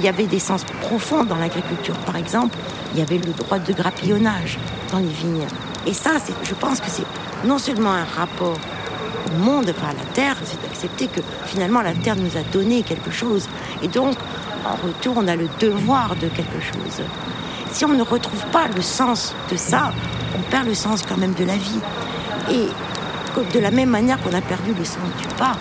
il y avait des sens profonds dans l'agriculture. Par exemple, il y avait le droit de grappillonnage dans les vignes. Et ça, je pense que c'est non seulement un rapport au monde, enfin à la terre, c'est d'accepter que finalement la terre nous a donné quelque chose. Et donc, en retour, on a le devoir de quelque chose. Si on ne retrouve pas le sens de ça, on perd le sens quand même de la vie. Et de la même manière qu'on a perdu le sens du pas,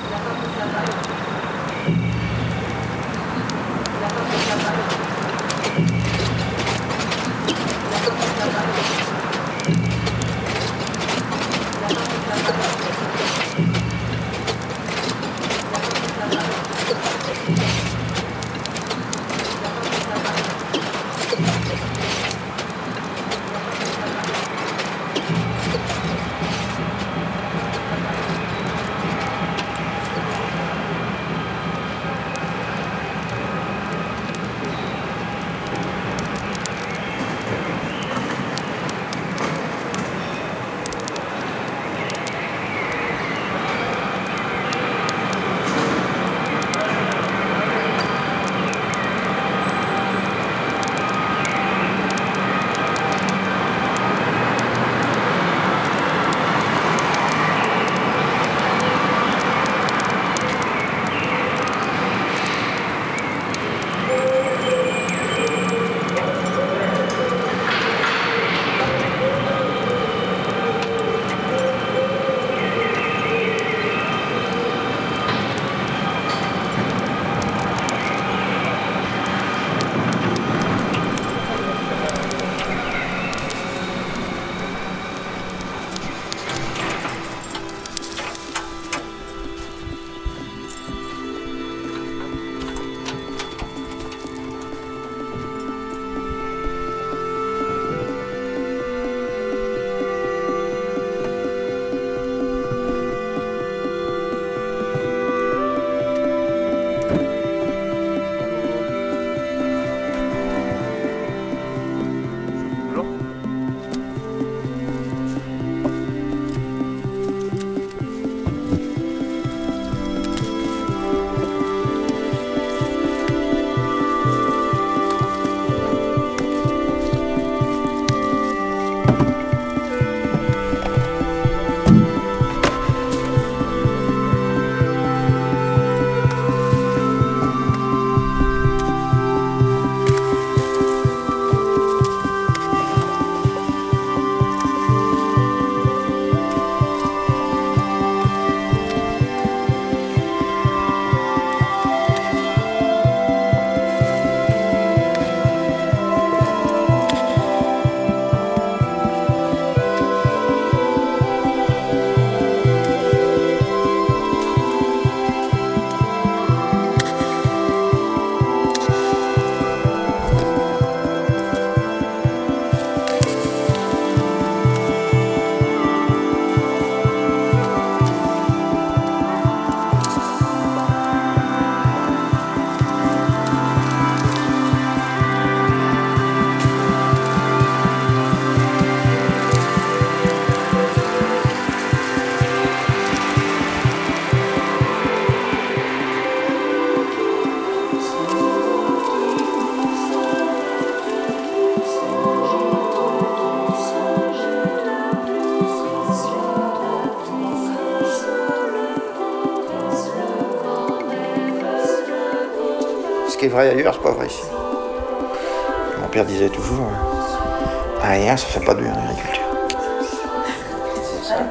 vrai ailleurs, c'est pas vrai ici. Mon père disait toujours, hein, rien, ça fait pas de bien l'agriculture. Ah,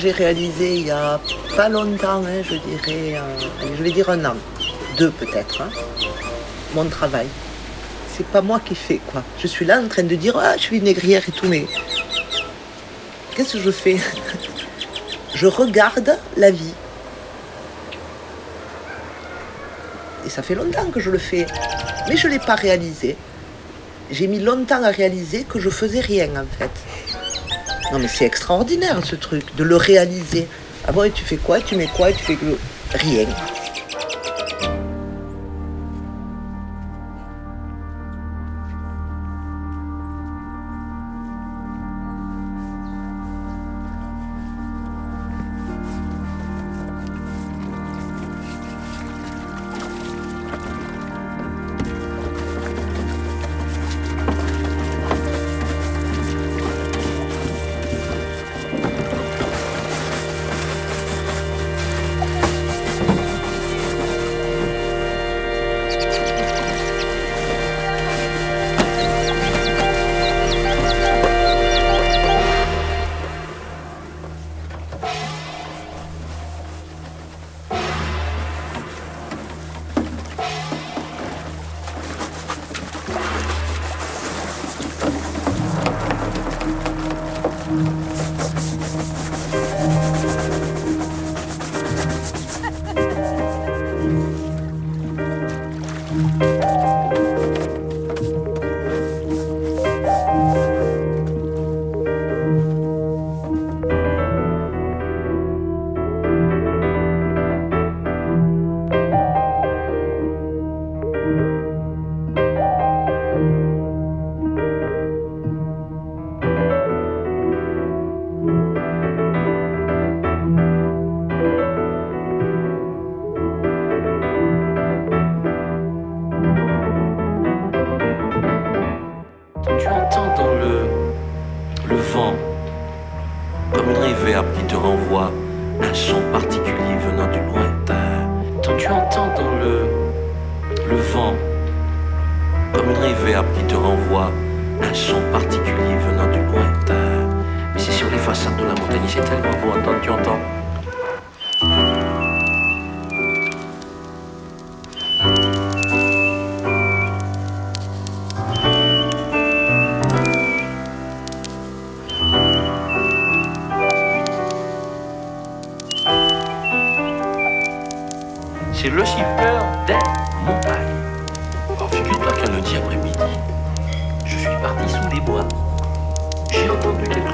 j'ai réalisé il y a pas longtemps, hein, je dirais, je vais dire un an, deux peut-être, hein, mon travail. C'est pas moi qui fais quoi. Je suis là en train de dire ah je suis négrière et tout, mais qu'est-ce que je fais? Je regarde la vie. Et ça fait longtemps que je le fais, mais je ne l'ai pas réalisé. J'ai mis longtemps à réaliser que je faisais rien en fait. Non mais c'est extraordinaire ce truc, de le réaliser. Ah bon, et tu fais quoi? Tu mets quoi? Tu fais. Rien.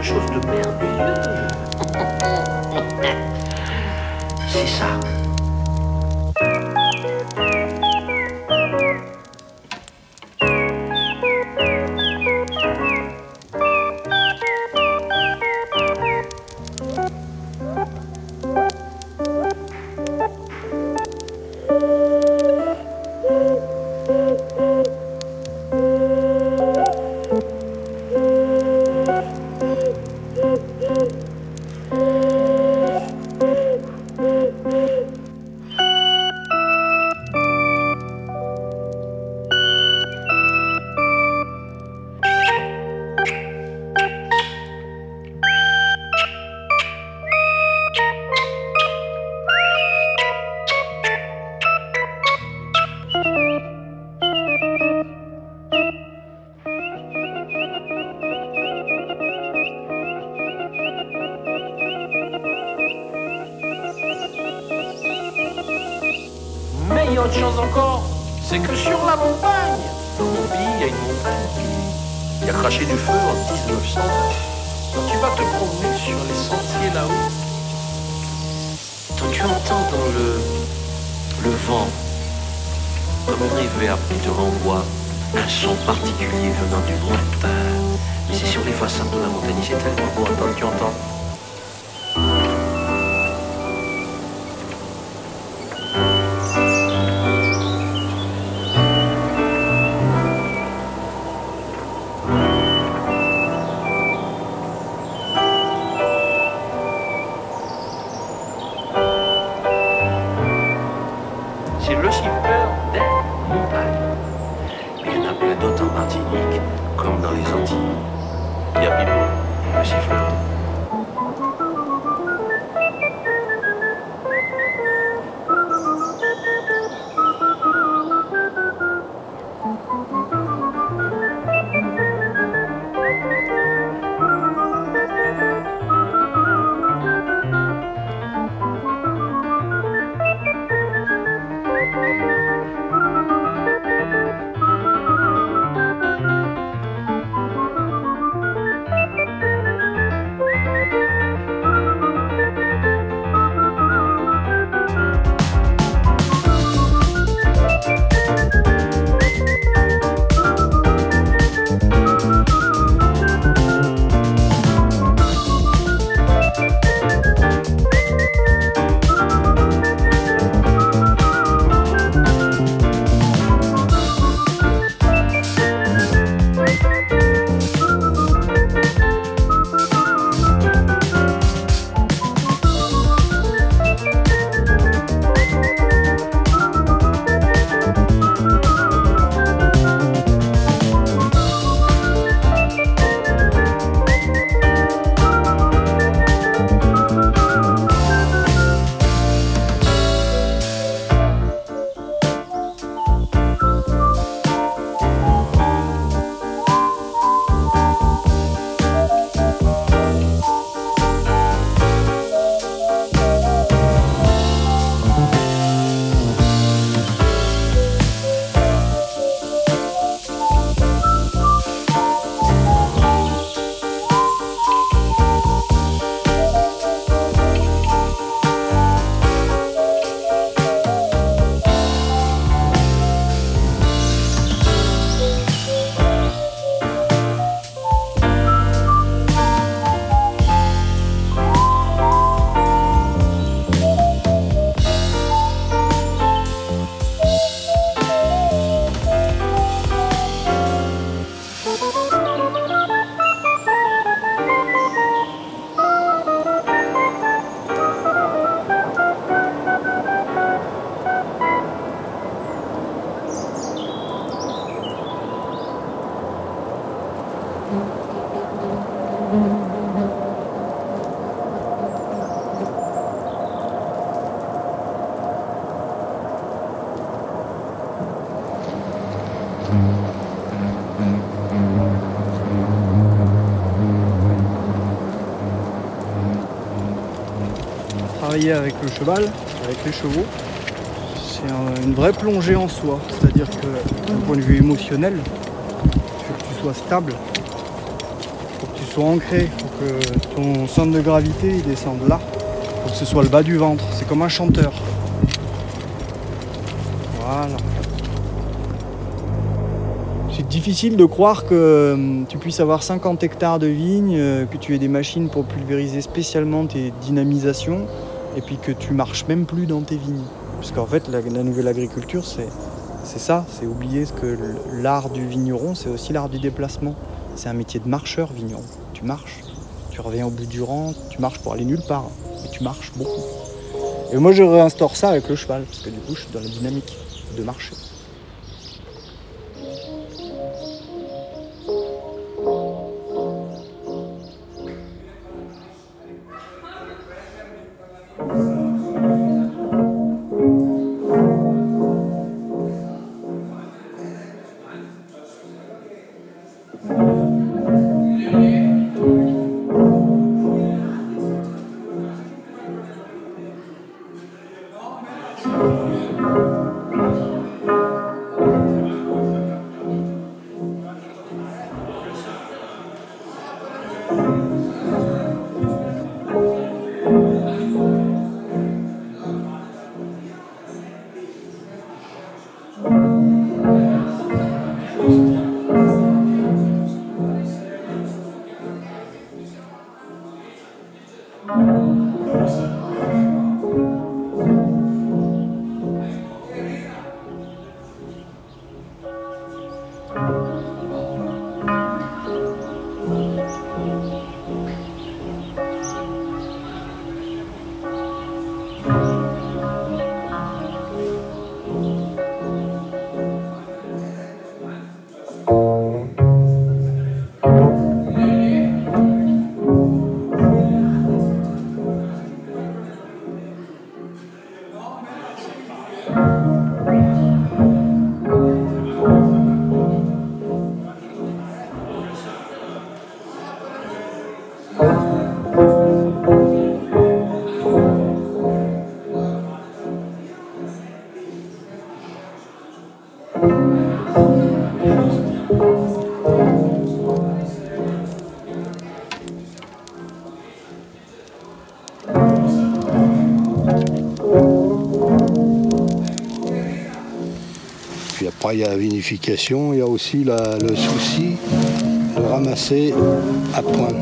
Chose de merveilleux. C'est ça. Avec le cheval, avec les chevaux, c'est un- une vraie plongée en soi. C'est-à-dire que d'un point de vue émotionnel, il faut que tu sois stable, il faut que tu sois ancré, il faut que ton centre de gravité descende là, faut que ce soit le bas du ventre. C'est comme un chanteur. Voilà. C'est difficile de croire que hum, tu puisses avoir 50 hectares de vignes, euh, que tu aies des machines pour pulvériser spécialement tes dynamisations, et puis que tu marches même plus dans tes vignes. Parce qu'en fait, la, nouvelle agriculture, c'est c'est ça, c'est oublier que l'art du vigneron, c'est aussi l'art du déplacement. C'est un métier de marcheur vigneron. Tu marches, tu reviens au bout du rang, tu marches pour aller nulle part, mais tu marches beaucoup. Et moi, je réinstaure ça avec le cheval, parce que du coup, je suis dans la dynamique de marcher. Il y a la vinification, il y a aussi le souci de ramasser à point.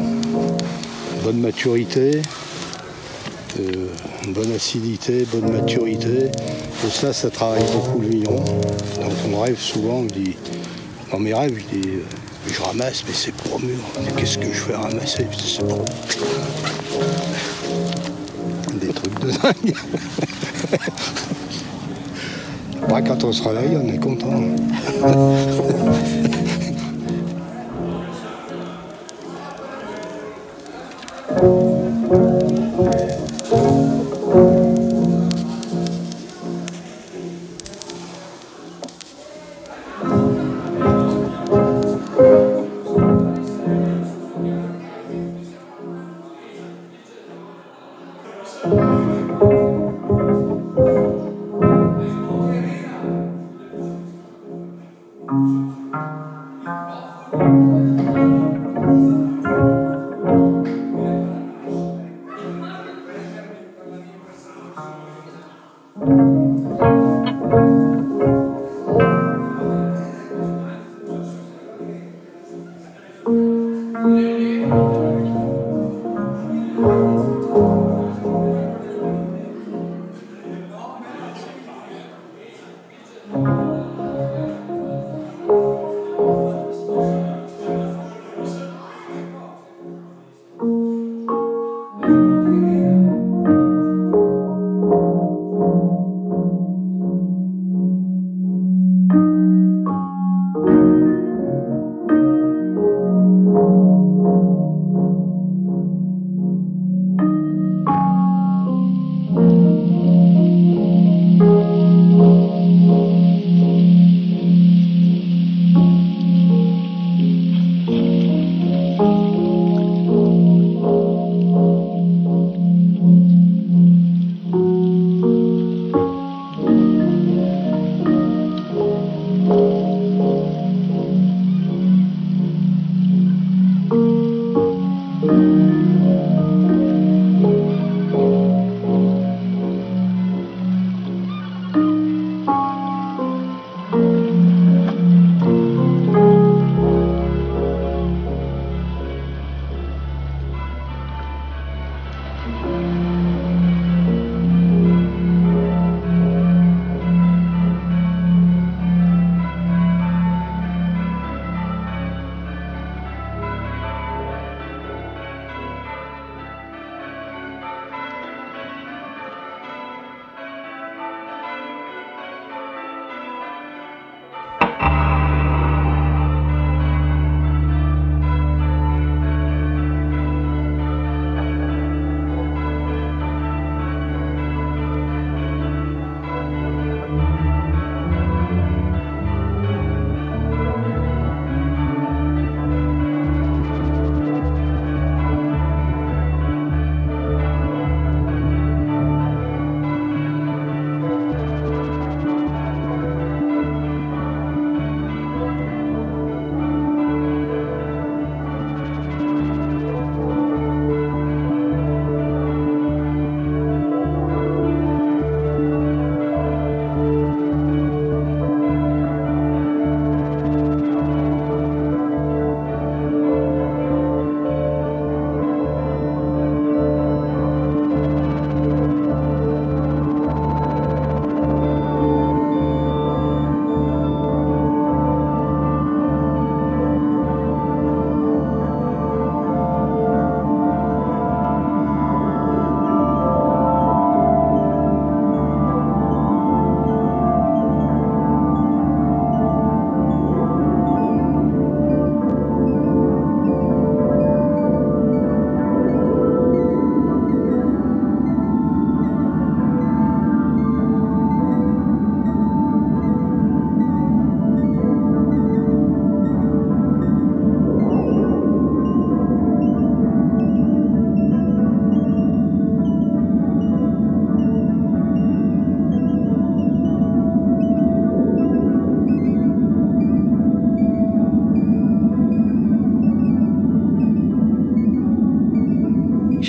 Bonne maturité, euh, bonne acidité, bonne maturité. Et ça, ça travaille beaucoup le vigneron. Dans mon rêve, souvent, on dit, dans mes rêves, je dis, euh, je ramasse, mais c'est pour mûr. Qu'est-ce que je fais ramasser? C'est pour... Des trucs de dingue. Quand on se réveille, on est content.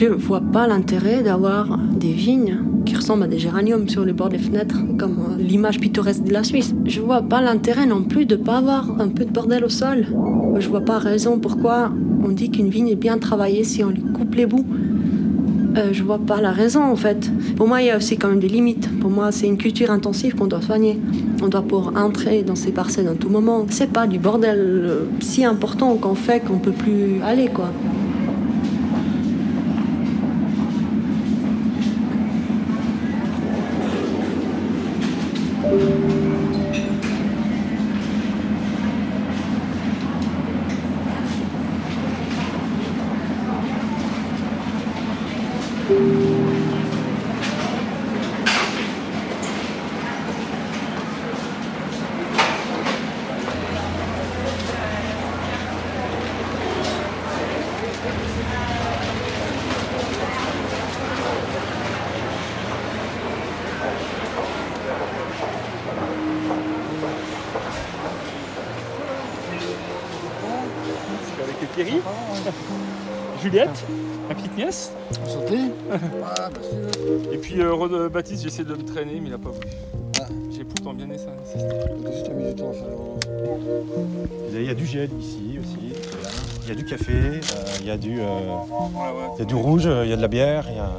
Je vois pas l'intérêt d'avoir des vignes qui ressemblent à des géraniums sur les bords des fenêtres, comme euh, l'image pittoresque de la Suisse. Je vois pas l'intérêt non plus de pas avoir un peu de bordel au sol. Je vois pas raison pourquoi on dit qu'une vigne est bien travaillée si on lui coupe les bouts. Euh, je vois pas la raison en fait. Pour moi, il y a aussi quand même des limites. Pour moi, c'est une culture intensive qu'on doit soigner. On doit pouvoir entrer dans ces parcelles en tout moment. C'est pas du bordel euh, si important qu'on fait qu'on peut plus aller quoi. Baptiste, j'essaie de le traîner, mais il a pas voulu. Ah. J'ai pourtant bien insisté. Juste mis du temps à faire. Il y a du gel ici aussi. Il y a du café, euh, il y a du, euh, il y a du rouge, euh, il y a de la bière, il y a,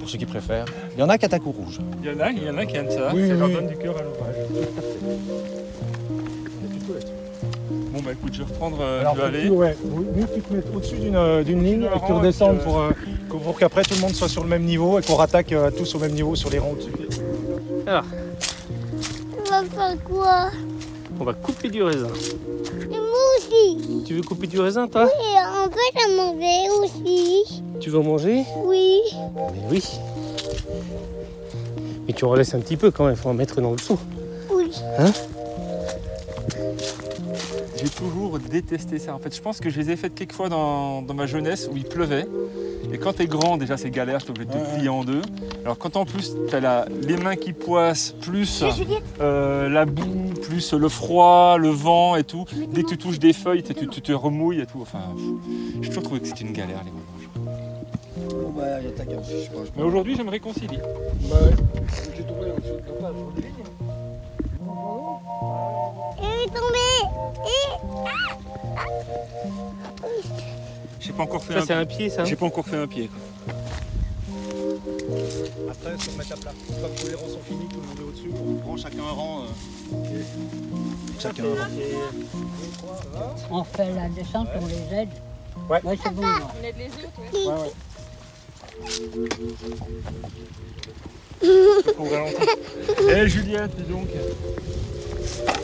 pour ceux qui préfèrent. Il y en a qui attaquent au rouge. Il y en a, il y en a qui aiment ça, Oui, ça leur oui. donne du cœur à l'ouvrage. Bon bah écoute, je vais reprendre, euh, Alors, je vais aller. ouais, oui, mieux que tu te mettes au-dessus d'une euh, ligne et que tu redescendes pour, euh, que- pour qu'après tout le monde soit sur le même niveau et qu'on rattaque euh, tous au même niveau sur les rangs au-dessus. On va faire quoi? On va couper du raisin. Et moi aussi. Tu veux couper du raisin, toi? Et en fait, à manger aussi. Tu veux en manger? Oui. Mais oui. Mais tu en laisses un petit peu quand même, faut en mettre dans le seau. Oui. Hein? J'ai toujours détesté ça. En fait, je pense que je les ai faites quelques fois dans, dans ma jeunesse où il pleuvait. Et quand t'es grand, déjà c'est galère, je obligé de te plier en deux. Alors quand en plus t'as la, les mains qui poissent, plus euh, la boue, plus le froid, le vent et tout, dès que tu touches des feuilles, tu, tu te remouilles et tout. Enfin, j'ai toujours trouvé que c'était une galère les vendanges. Bon, bah, il y a ta gamme, je sais pas. je sais Mais aujourd'hui, je me réconcilie. Bah, ouais. De page, est tombée. J'ai pas encore fait Ça, un c'est un pied, ça. hein J'ai pas encore fait un pied. Après, se remettre à plat. Une fois que tous les rangs sont finis, tout le monde est au-dessus, on prend chacun un rang. euh, Chacun un rang. On fait la descente, on les aide. Ouais. c'est bon. là. Ouais, ouais. Faut ralentir. Eh Juliette, dis donc.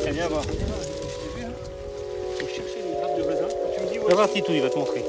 Elle vient voir. Faut chercher les grappes de raisin. Tu me dis où Va voir Titou, il va te montrer.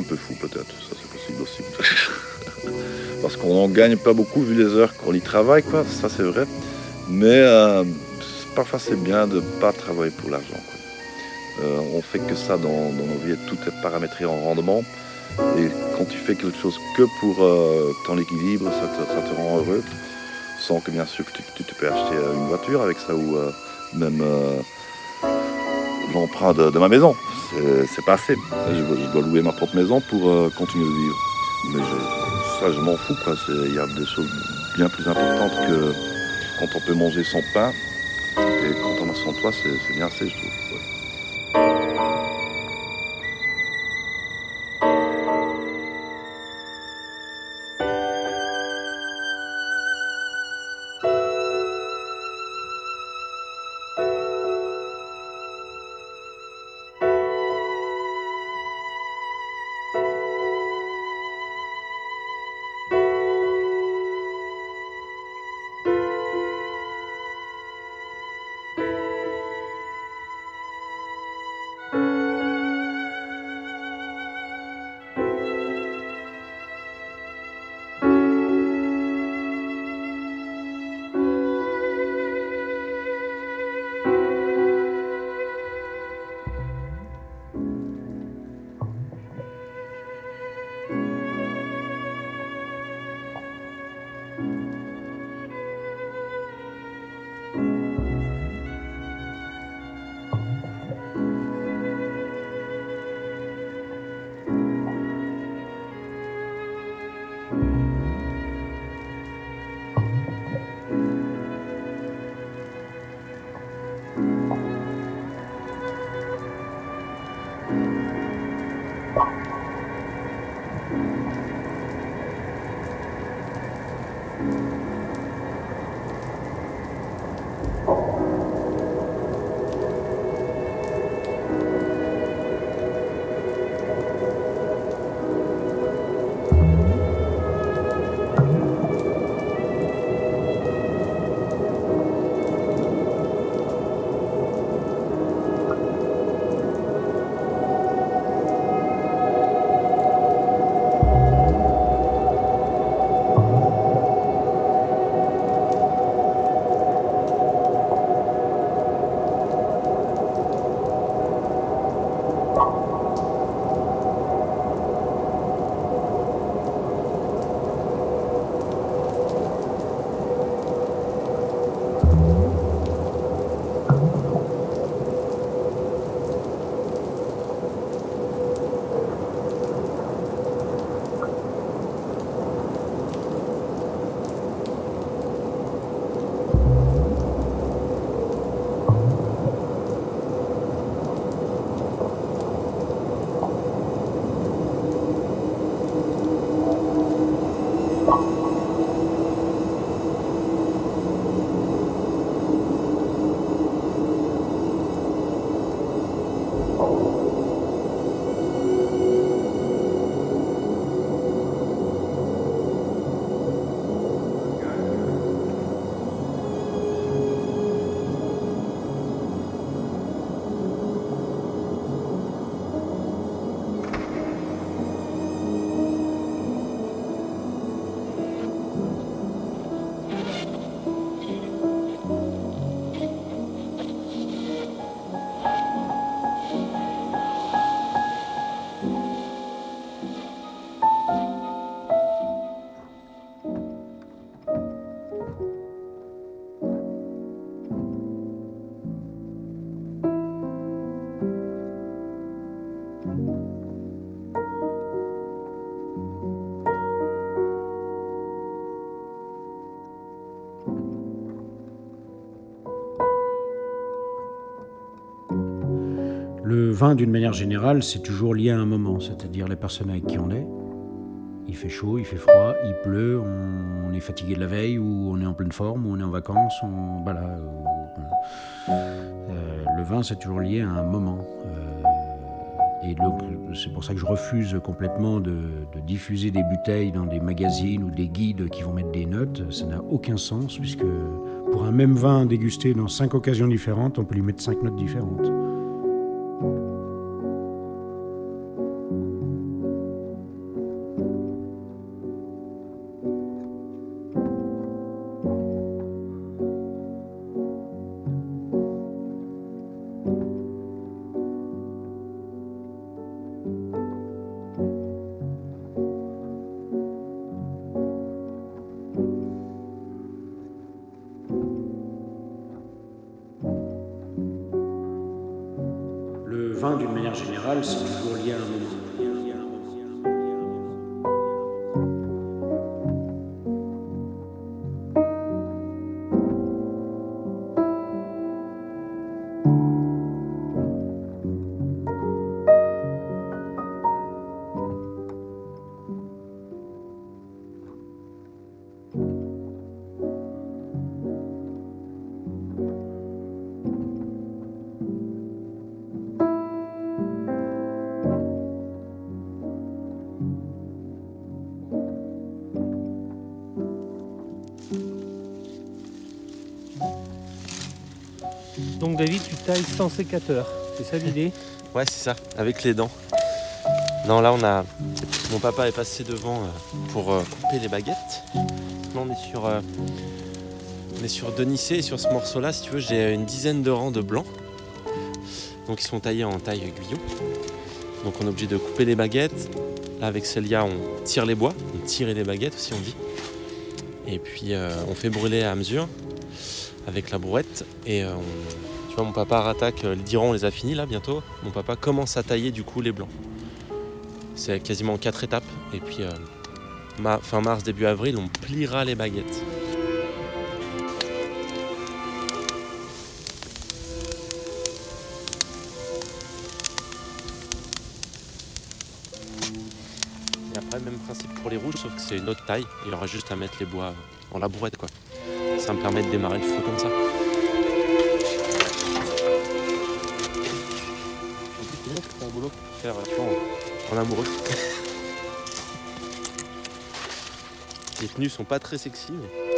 Un peu fou peut-être, ça c'est possible aussi. Parce qu'on n'en gagne pas beaucoup vu les heures qu'on y travaille, quoi, ça c'est vrai. Mais euh, parfois c'est bien de ne pas travailler pour l'argent. Euh, on fait que ça dans, nos vies, tout est paramétré en rendement. Et quand tu fais quelque chose que pour euh, ton équilibre, ça te, rend heureux. Sans que bien sûr que tu, peux acheter une voiture avec ça ou même l'emprunt de, ma maison. C'est pas assez. Je, dois louer ma propre maison pour continuer de vivre. Mais ça, je m'en fous. Il y a des choses bien plus importantes que quand on peut manger son pain. Et quand on a son toit, c'est bien assez, je trouve. Vin, d'une manière générale, c'est toujours lié à un moment, c'est-à-dire les personnes avec qui on est. Il fait chaud, il fait froid, il pleut, on, est fatigué de la veille, ou on est en pleine forme, ou on est en vacances. On, voilà, euh, le vin, c'est toujours lié à un moment. Euh, et c'est pour ça que je refuse complètement de, diffuser des bouteilles dans des magazines ou des guides qui vont mettre des notes. Ça n'a aucun sens, puisque pour un même vin dégusté dans cinq occasions différentes, on peut lui mettre cinq notes différentes. C'est ça l'idée Ouais, c'est ça, avec les dents. Non, là, on a. Mon papa est passé devant euh, pour euh, couper les baguettes. Là, on est sur. euh, On est sur Denicé et sur ce morceau-là, si tu veux, j'ai une dizaine de rangs de blancs. Donc, ils sont taillés en taille guyot. Donc, on est obligé de couper les baguettes. Là, avec Célia, on tire les bois. On tire les baguettes aussi, on dit. Et puis, on fait brûler à mesure avec la brouette. Et on- mon papa rattaque, euh, le diron, on les a finis là bientôt. Mon papa commence à tailler du coup les blancs. C'est quasiment quatre étapes. Et puis, euh, fin mars, début avril, on pliera les baguettes. Et après, même principe pour les rouges, sauf que c'est une autre taille. Il aura juste à mettre les bois en la brouette, quoi. Ça me permet de démarrer le feu comme ça. Faire, tu vois, en, en amoureux. Les tenues sont pas très sexy, mais...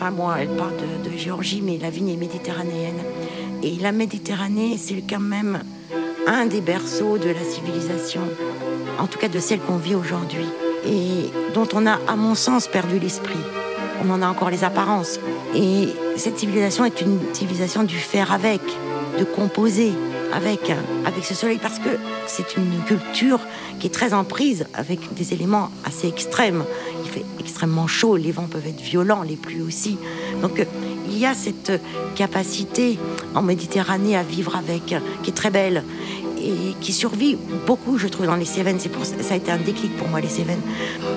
Enfin, moi, elle part de, de Géorgie, mais la vigne est méditerranéenne. Et la Méditerranée, c'est quand même un des berceaux de la civilisation, en tout cas de celle qu'on vit aujourd'hui, et dont on a, à mon sens, perdu l'esprit. On en a encore les apparences. Et cette civilisation est une civilisation du faire avec, de composer avec, avec ce soleil, parce que c'est une culture qui est très en prise avec des éléments assez extrêmes. Il fait extrêmement chaud, les vents peuvent être violents, les pluies aussi. Donc euh, il y a cette capacité en Méditerranée à vivre avec, qui est très belle et qui survit beaucoup, je trouve, dans les Cévennes. Ça, a été un déclic pour moi, les Cévennes.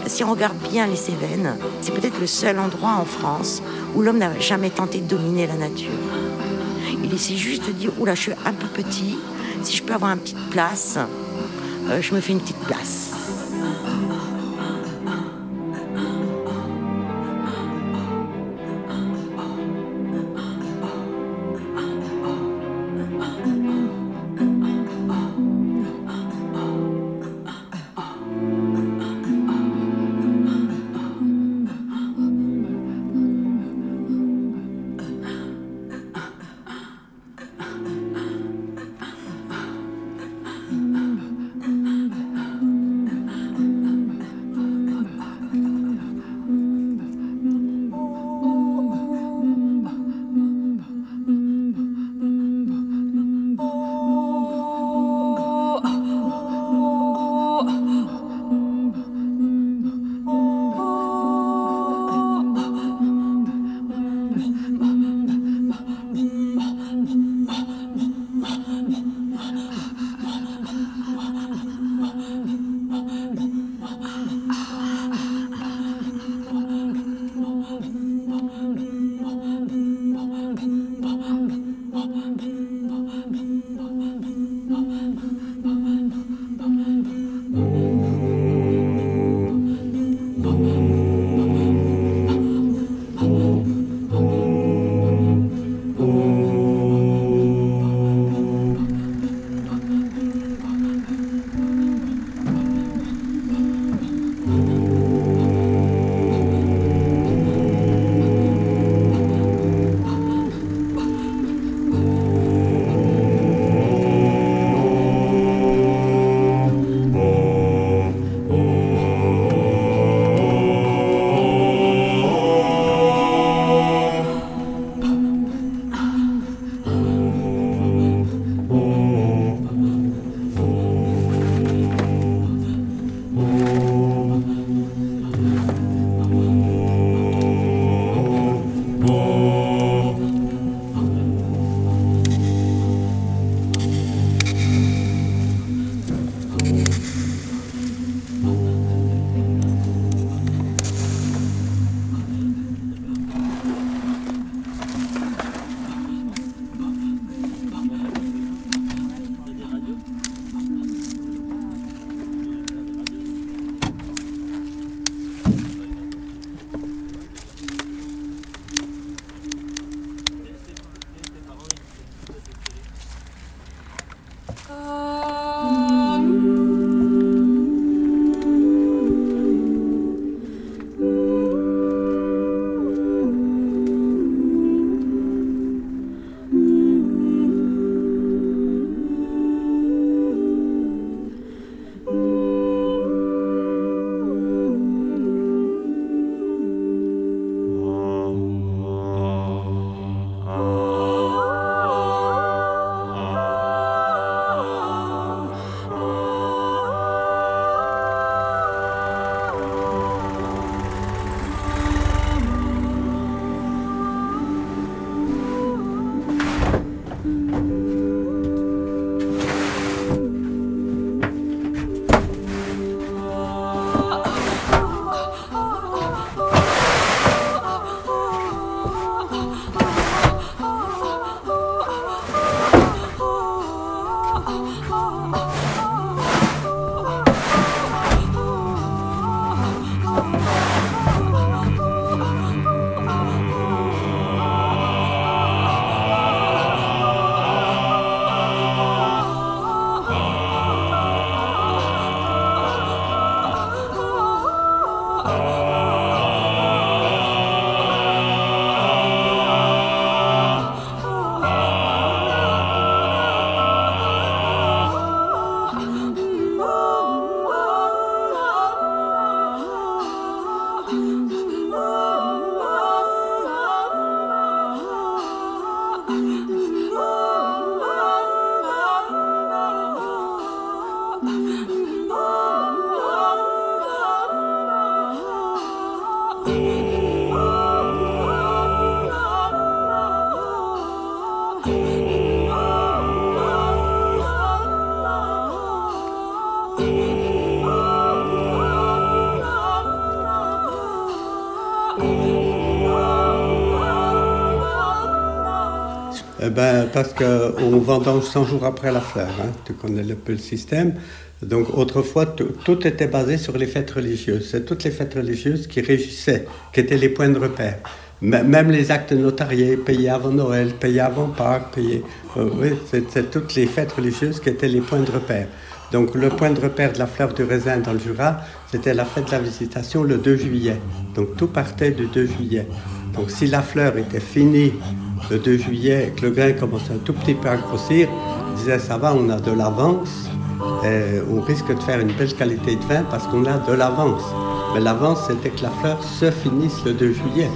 Si on regarde bien les Cévennes, c'est peut-être le seul endroit en France où l'homme n'a jamais tenté de dominer la nature. Il essaie juste de dire, oula, je suis un peu petit, si je peux avoir une petite place, euh, je me fais une petite place. Parce qu'on vendange 100 jours après la fleur, hein. tu connais un peu le système. Donc autrefois, tout était basé sur les fêtes religieuses. C'est toutes les fêtes religieuses qui régissaient, qui étaient les points de repère. Même les actes notariés, payés avant Noël, payés avant Pâques, payés... euh, c'est toutes les fêtes religieuses qui étaient les points de repère. Donc le point de repère de la fleur du raisin dans le Jura, c'était la fête de la visitation le 2 juillet. Donc tout partait du 2 juillet. Donc si la fleur était finie le 2 juillet et que le grain commençait un tout petit peu à grossir, on disait ça va, on a de l'avance, et on risque de faire une belle qualité de vin parce qu'on a de l'avance. Mais l'avance, c'était que la fleur se finisse le 2 juillet.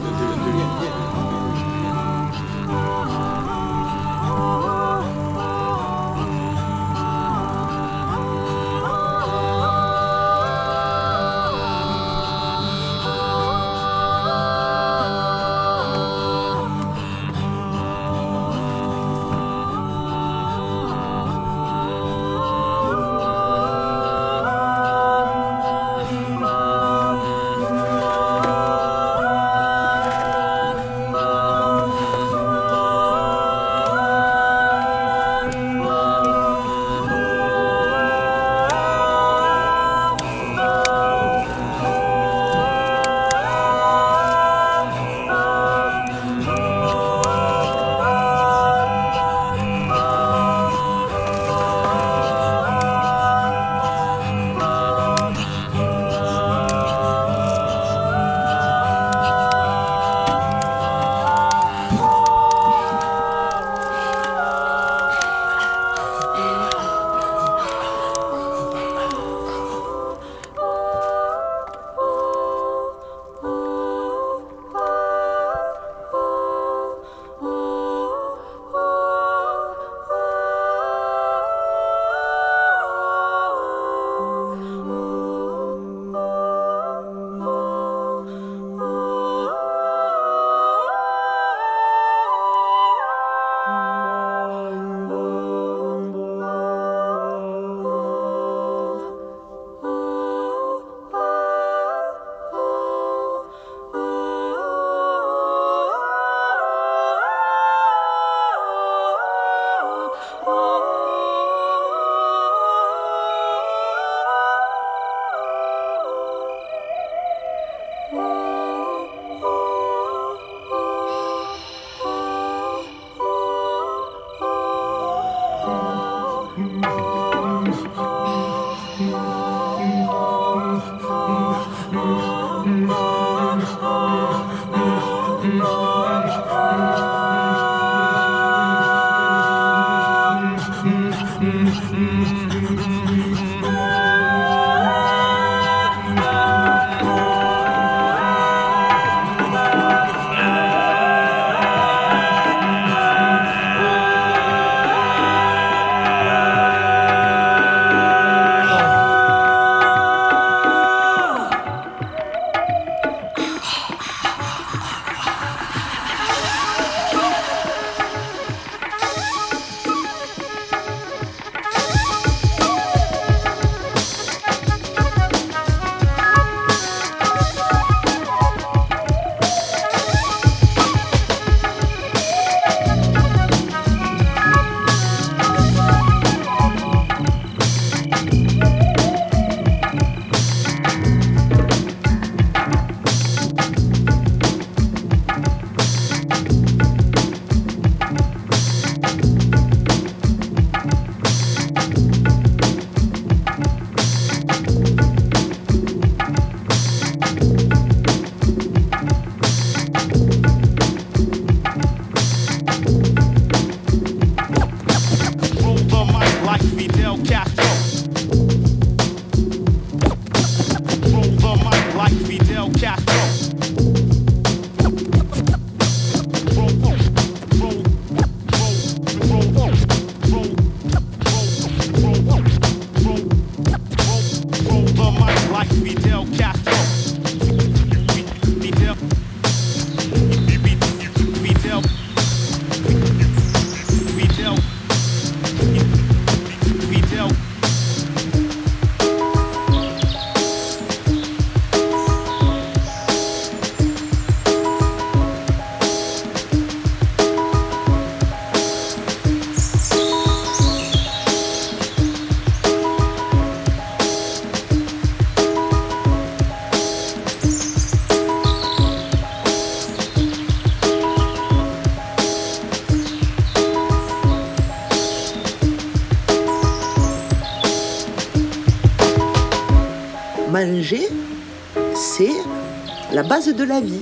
La base de la vie.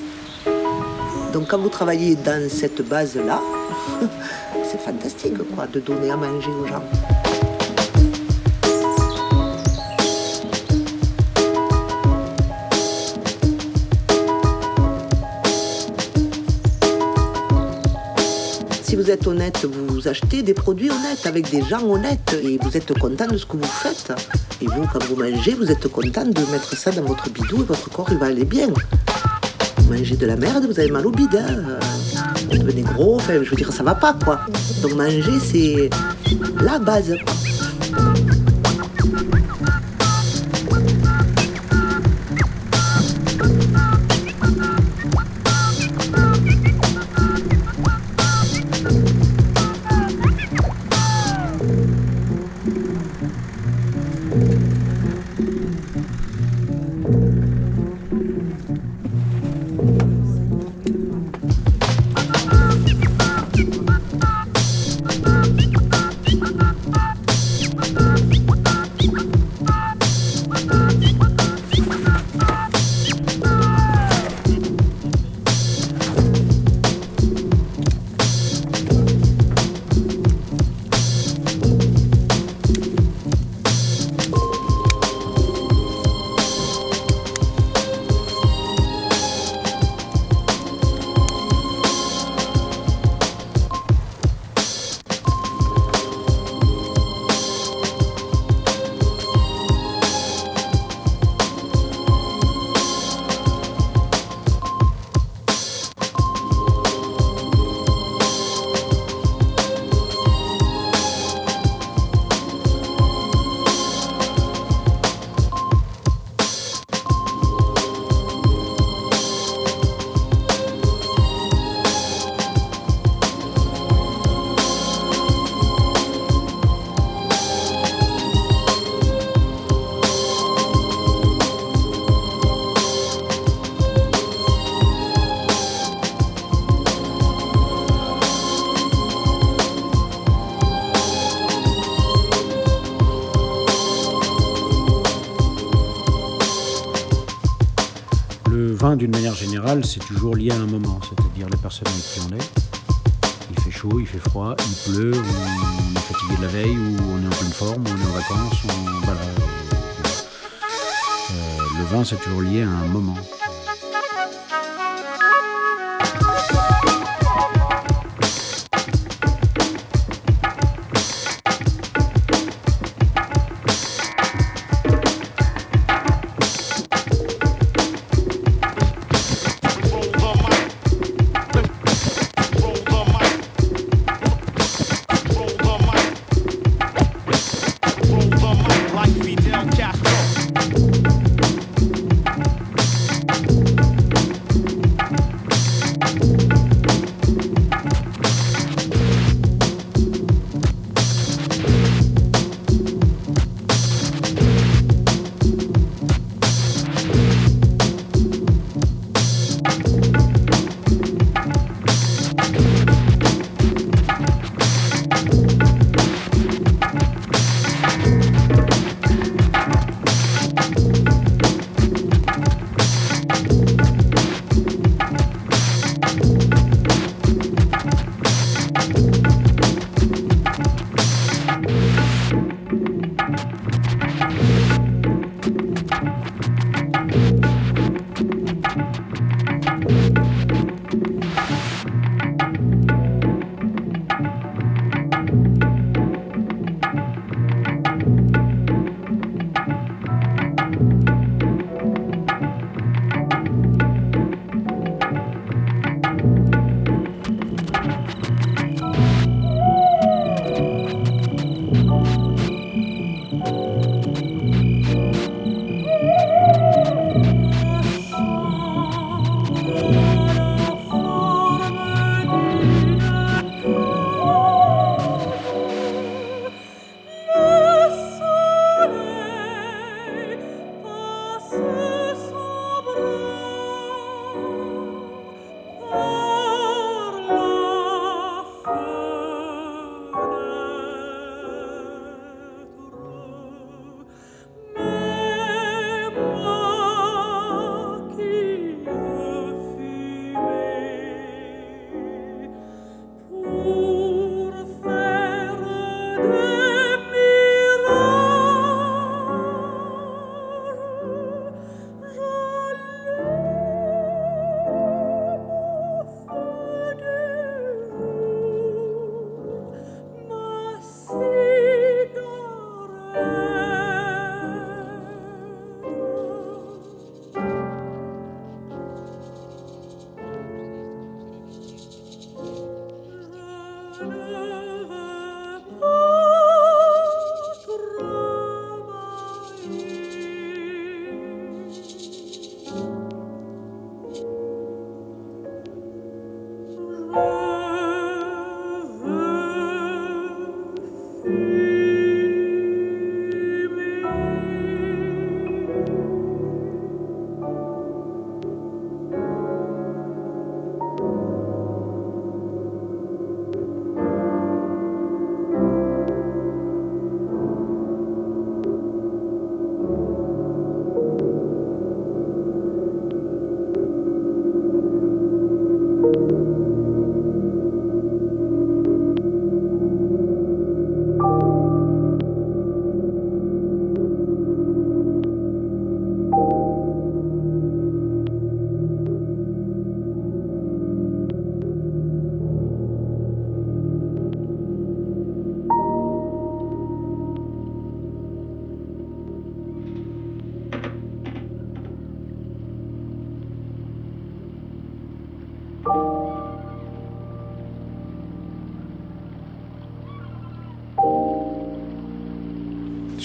Donc quand vous travaillez dans cette base-là, c'est fantastique quoi, de donner à manger aux gens. Si vous êtes honnête, vous achetez des produits honnêtes avec des gens honnêtes et vous êtes content de ce que vous faites. Et vous, quand vous mangez, vous êtes content de mettre ça dans votre bidou et votre corps il va aller bien. Vous mangez de la merde, vous avez mal au bide. hein. Vous devenez gros, enfin, je veux dire, ça va pas quoi. Donc manger, c'est la base. D'une manière générale, c'est toujours lié à un moment, c'est-à-dire la personne avec qui on est. Il fait chaud, il fait froid, il pleut, on est fatigué de la veille, ou on est en pleine forme, on est en vacances. on- voilà. Euh, le vin, c'est toujours lié à un moment.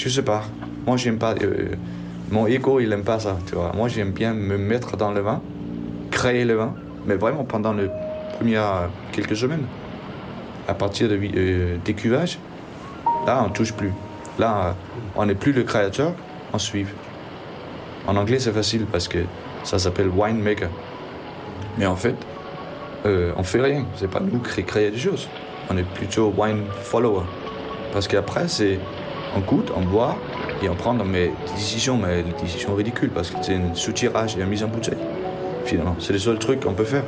Je sais pas. Moi, j'aime pas. euh, mon ego, il aime pas ça, tu vois. Moi, j'aime bien me mettre dans le vin, créer le vin, mais vraiment pendant les premières quelques semaines. À partir de, euh, des cuvages, là, on touche plus. Là, on n'est plus le créateur, on suit. En anglais, c'est facile parce que ça s'appelle winemaker. Mais en fait, euh, on fait rien. C'est pas nous qui créer des choses. On est plutôt wine follower. Parce qu'après, c'est on goûte, on boit et on prend des décisions, mais des décisions ridicules parce que c'est un sous-tirage et une mise en bouteille. finalement. C'est le seul truc qu'on peut faire.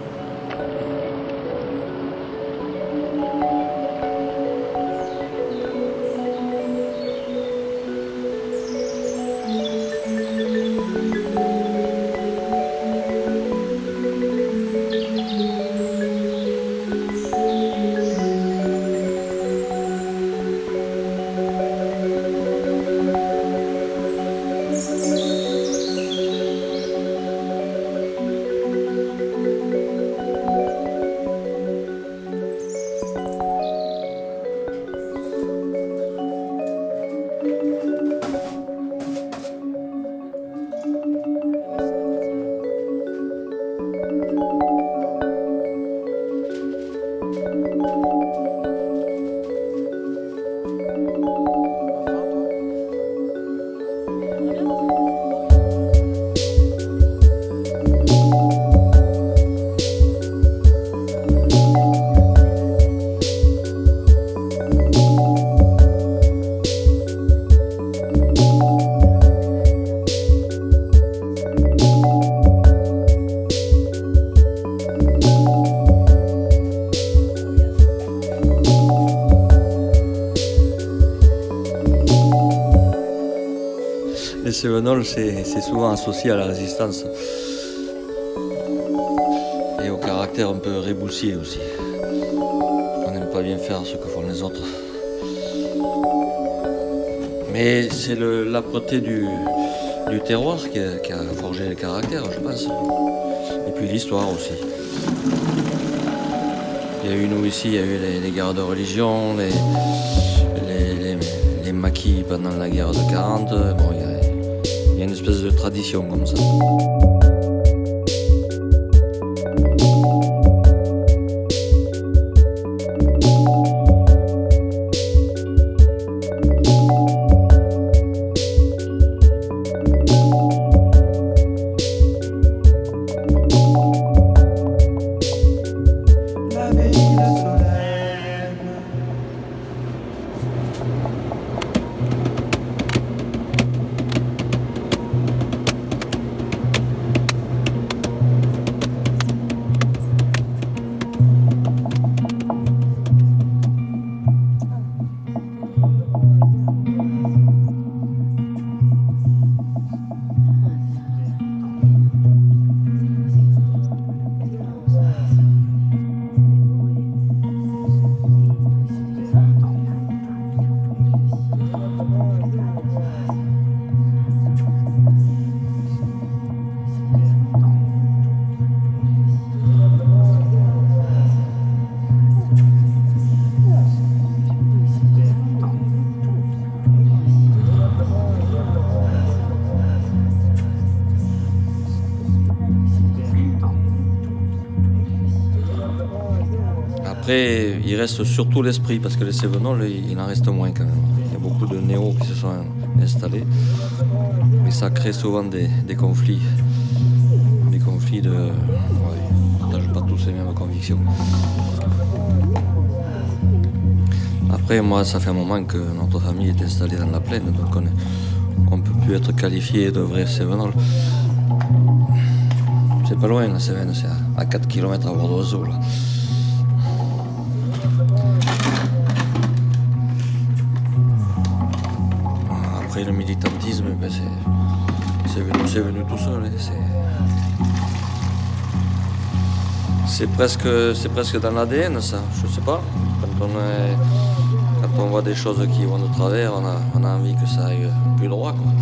Les Cévenols, c'est souvent associé à la résistance. Et au caractère un peu réboussier aussi. On n'aime pas bien faire ce que font les autres. Mais c'est l'âpreté du, du terroir qui a, forgé le caractère, je pense. Et puis l'histoire aussi. Il y a eu nous ici, il y a eu les, guerres de religion, les, maquis pendant la guerre de 40. Bon, il il y a une espèce de tradition comme ça. Reste surtout l'esprit, parce que les Cévenols, il en reste moins quand même. Il y a beaucoup de néos qui se sont installés. Et ça crée souvent des, des conflits. Des conflits de. Ouais, partagent pas tous les mêmes convictions. Après, moi, ça fait un moment que notre famille est installée dans la plaine, donc on ne peut plus être qualifié de vrai Cévenol. C'est pas loin, la Cévenne, c'est à, à 4 km à d'oiseau. là. Le militantisme, ben, c'est, venu, tout seul. hein, c'est, c'est presque, c'est presque dans l'ADN ça, je sais pas. Quand on, est- quand on voit des choses qui vont de travers, on a, on a envie que ça aille plus droit. Quoi.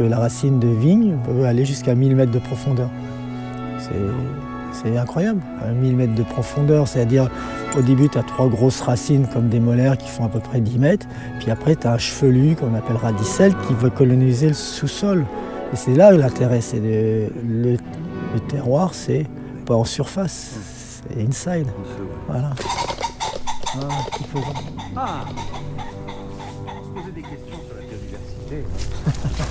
Que la racine de vigne peut aller jusqu'à 1000 mètres de profondeur. C'est incroyable, 1000 mètres de profondeur, c'est-à-dire au début tu as trois grosses racines comme des molaires qui font à peu près 10 mètres, puis après tu as un chevelu qu'on appelle radicelle qui veut coloniser le sous-sol. Et c'est là l'intérêt, c'est le, le, terroir, c'est pas en surface, c'est inside. Voilà. Ah, ah. Se des questions sur la biodiversité.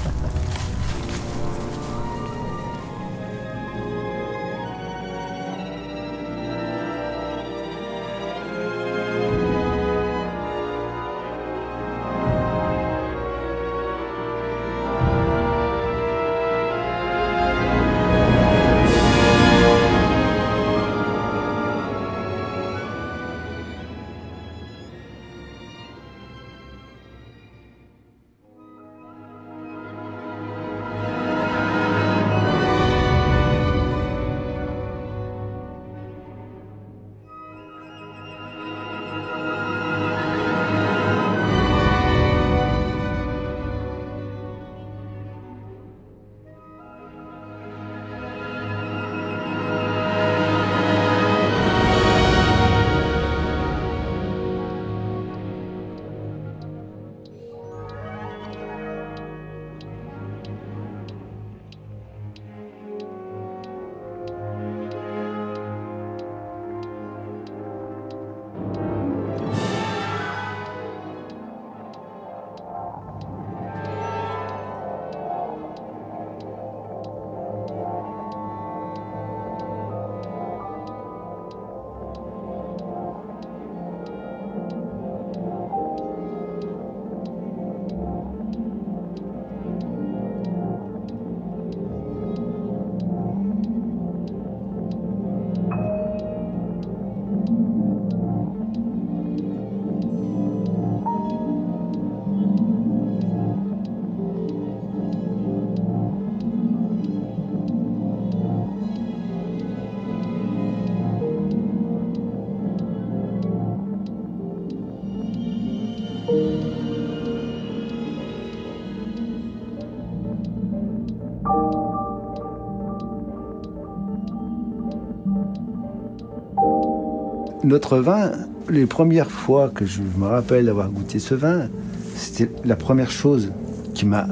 Notre vin, les premières fois que je me rappelle d'avoir goûté ce vin, c'était la première chose qui m'a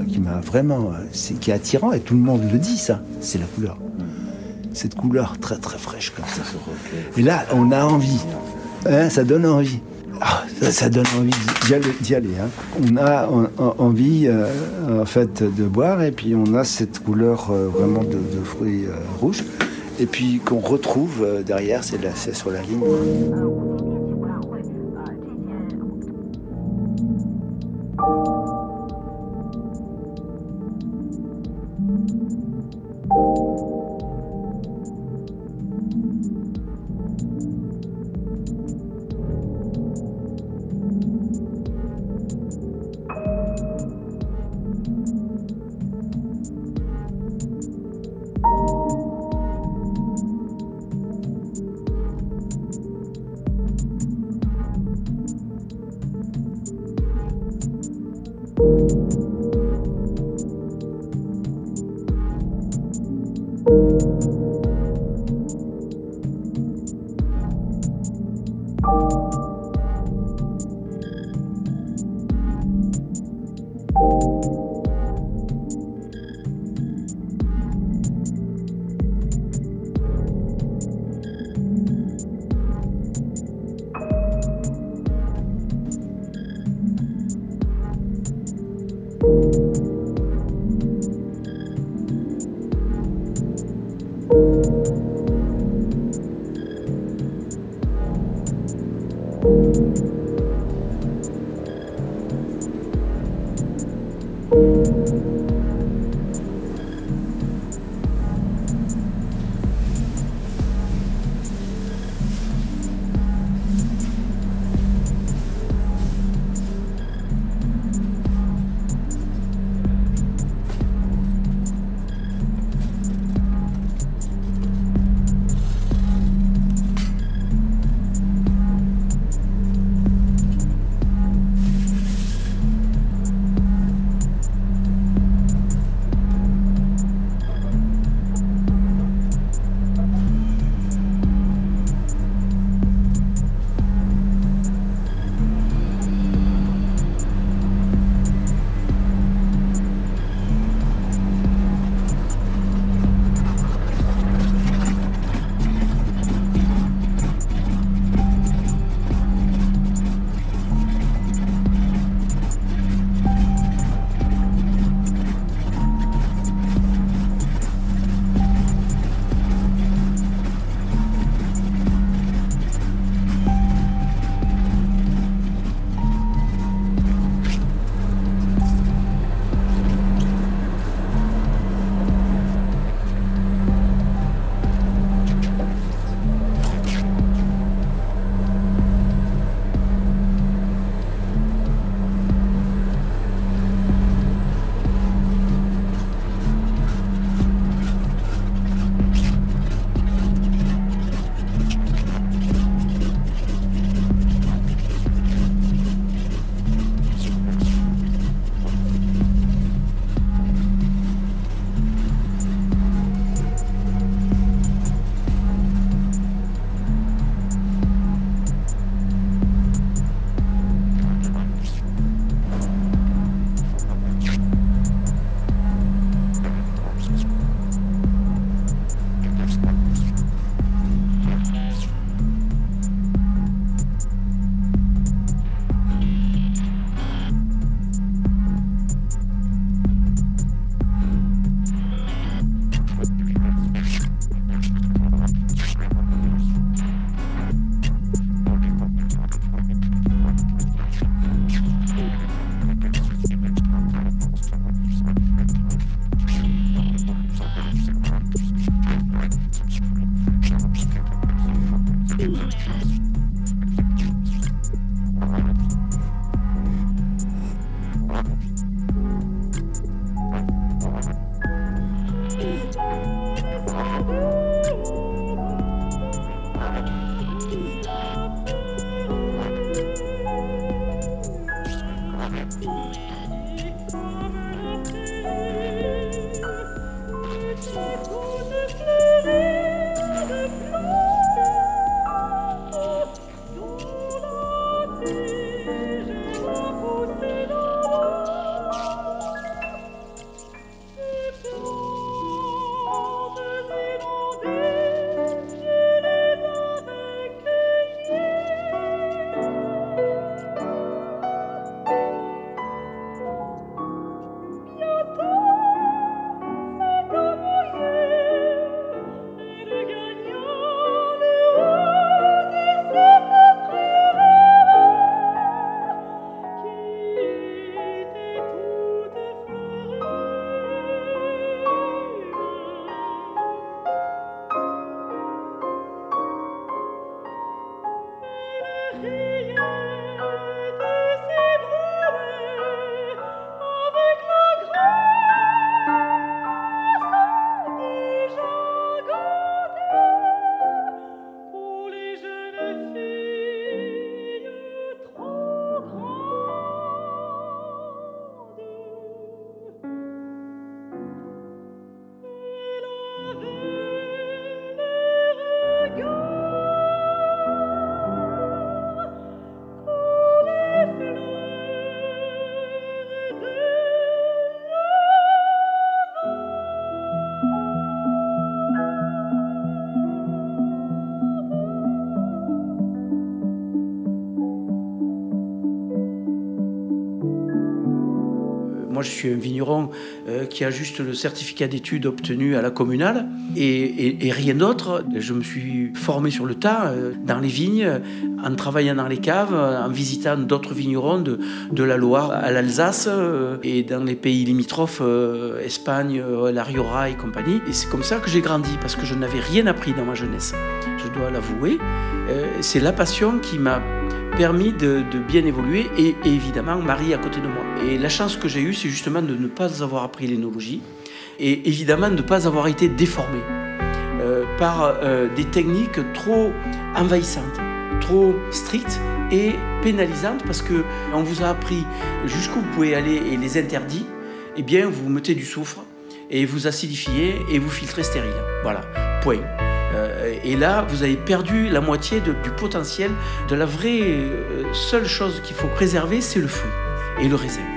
vraiment c'est qui est attirant et tout le monde le dit ça, c'est la couleur. Cette couleur très très fraîche comme ça. Et là, on a envie. Hein, ça donne envie. Ah, ça, donne envie d'y aller. hein. On a envie euh, en fait de boire et puis on a cette couleur euh, vraiment de, fruits euh, rouges. Et puis qu'on retrouve euh, derrière, c'est sur la ligne. Un vigneron euh, qui a juste le certificat d'études obtenu à la communale et, rien d'autre. Je me suis formé sur le tas euh, dans les vignes, en travaillant dans les caves, en visitant d'autres vignerons de, la Loire à l'Alsace euh, et dans les pays limitrophes, Espagne, la Rioja et compagnie. Et c'est comme ça que j'ai grandi parce que je n'avais rien appris dans ma jeunesse. Je dois l'avouer. C'est la passion qui m'a permis de, bien évoluer et, et évidemment Marie à côté de moi. Et la chance que j'ai eue, c'est justement de ne pas avoir appris l'énologie et évidemment de ne pas avoir été déformé euh, par euh, des techniques trop envahissantes, trop strictes et pénalisantes parce que on vous a appris jusqu'où vous pouvez aller et les interdits, eh bien vous mettez du soufre et vous acidifiez et vous filtrez stérile. Voilà, point. Et là, vous avez perdu la moitié du potentiel de la vraie euh, seule chose qu'il faut préserver, c'est le fruit et le raisin.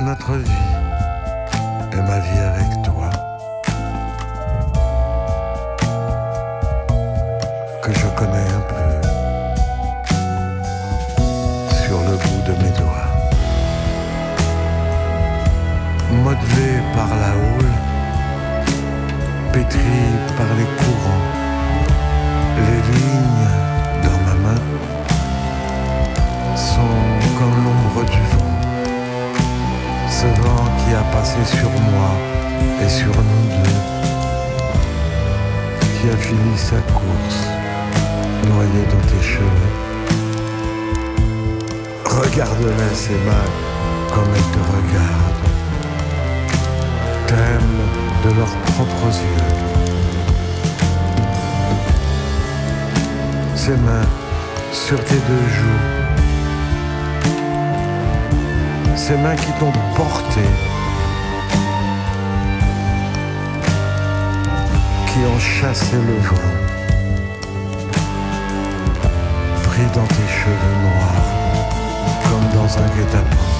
Notre vie et ma vie avec qui t'ont porté. Qui ont chassé le vent. Pris dans tes cheveux noirs comme dans un guet-apens.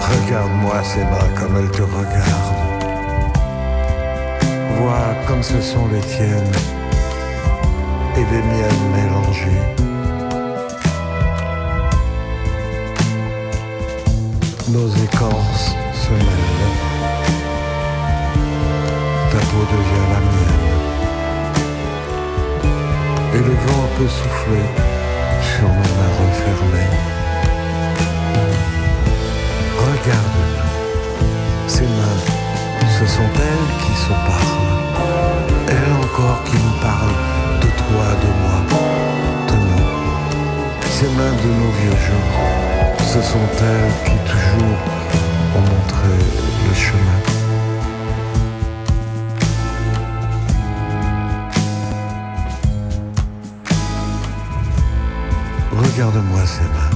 Regarde-moi ces mains comme elles te regardent. Vois comme ce sont les tiennes et les miennes mélangées. Nos écorces se mêlent. Ta peau devient la mienne et le vent peut souffler sur nos mains refermées. Regarde, ces mains, ce sont elles qui se parlent. Elles encore qui nous parlent de toi, de moi. Ces mains de nos vieux jours, ce sont elles qui toujours ont montré le chemin. Regarde-moi ces mains.